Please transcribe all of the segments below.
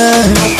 time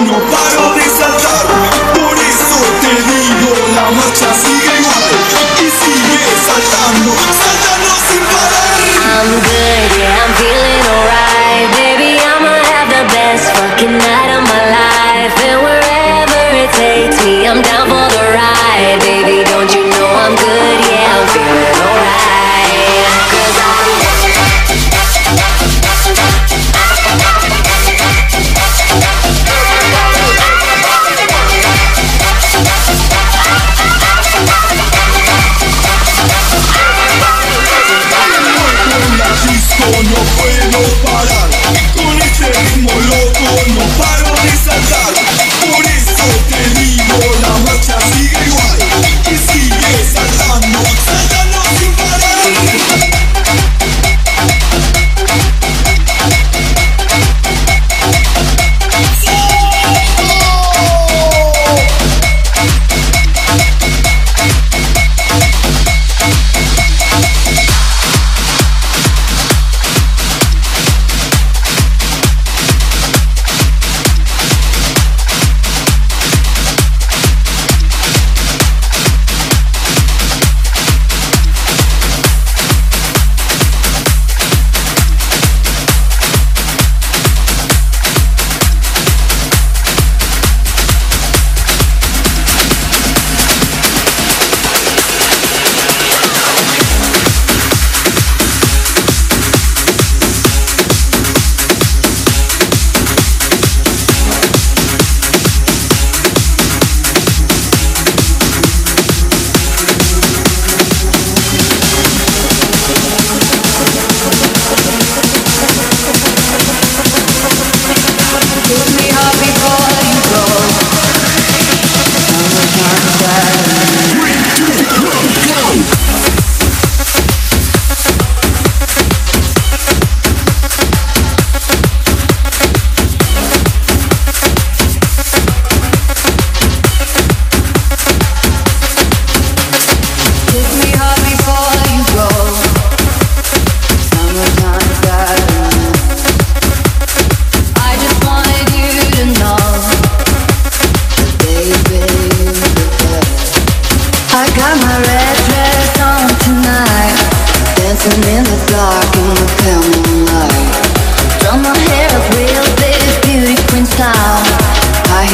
no paro de saltar. Por eso te digo, la marcha sigue igual. Y sigue saltando, saltando sin parar. I'm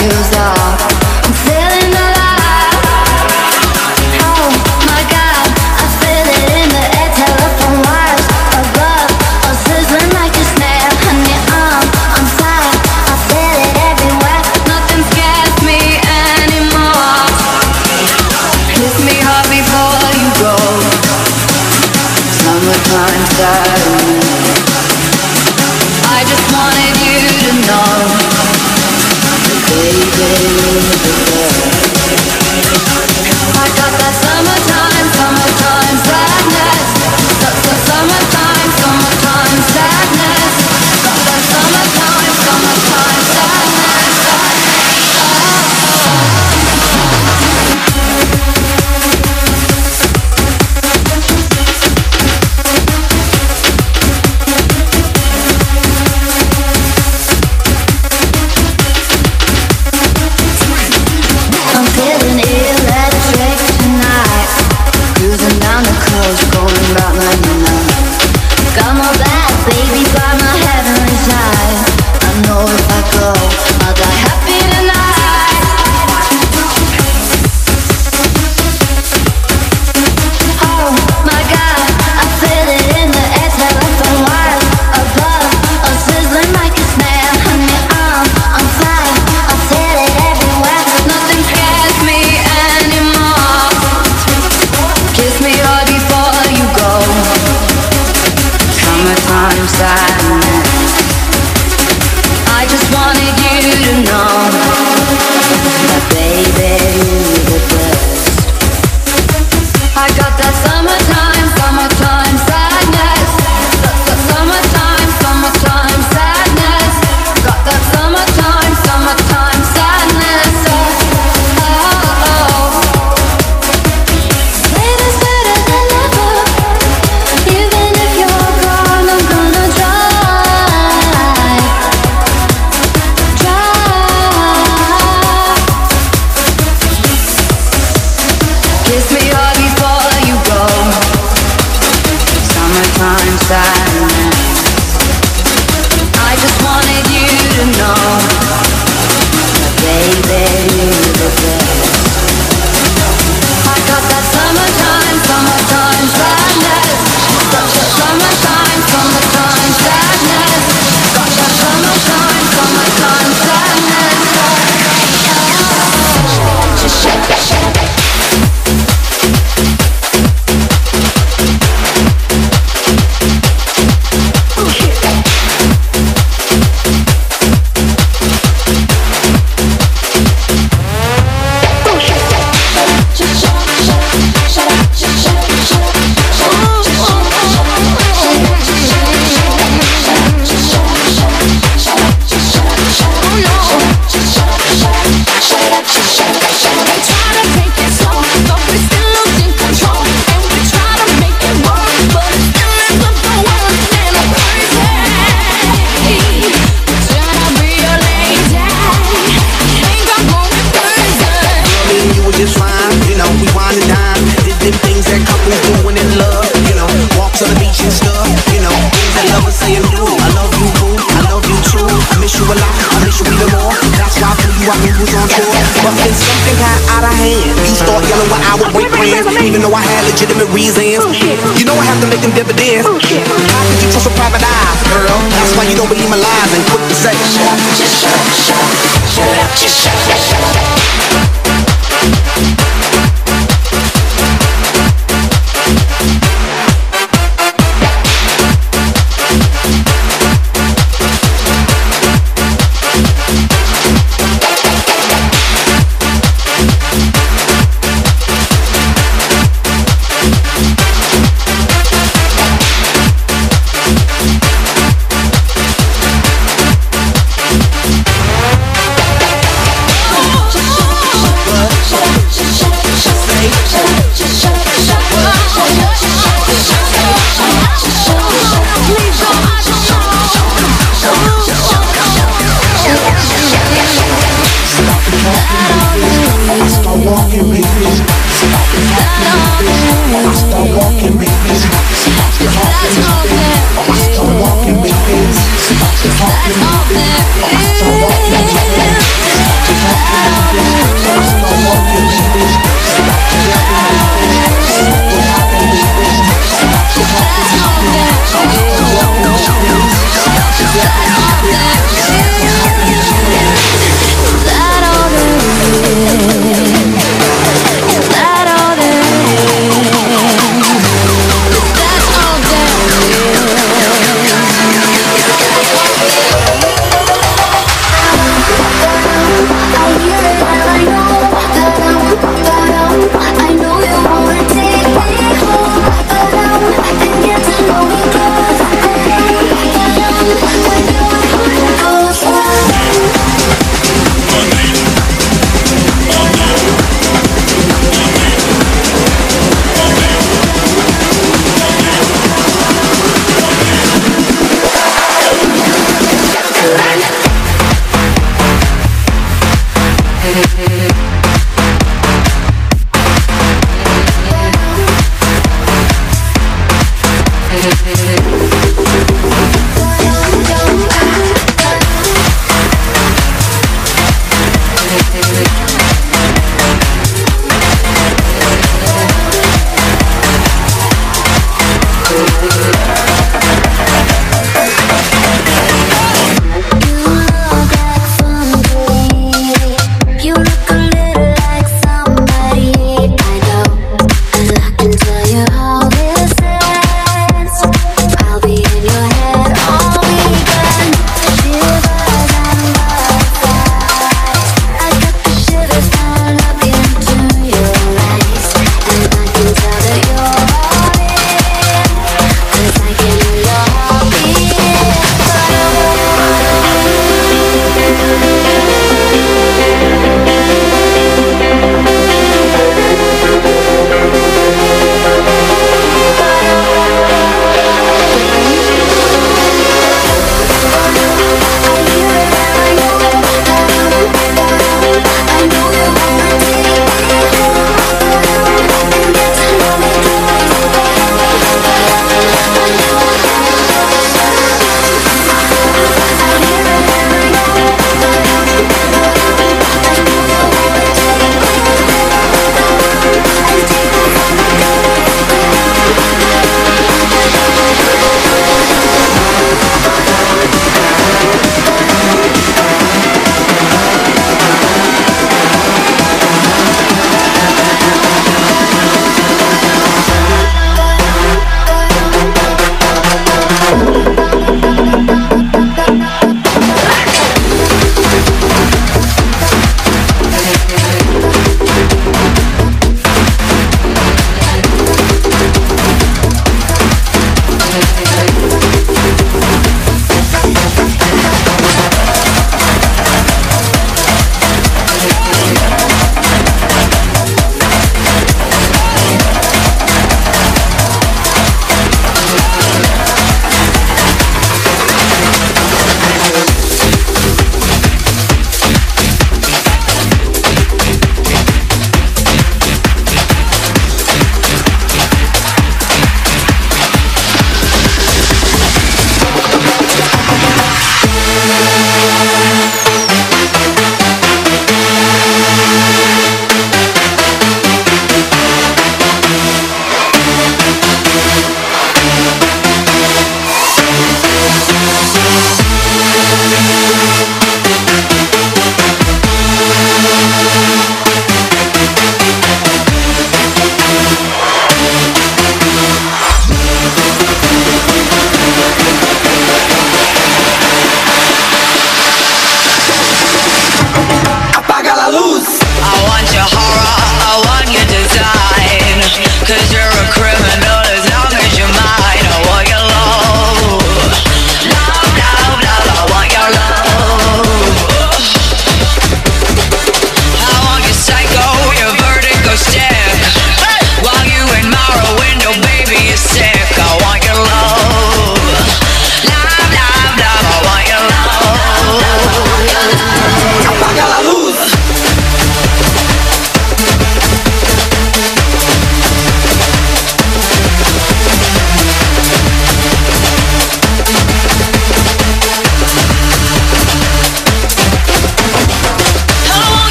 use our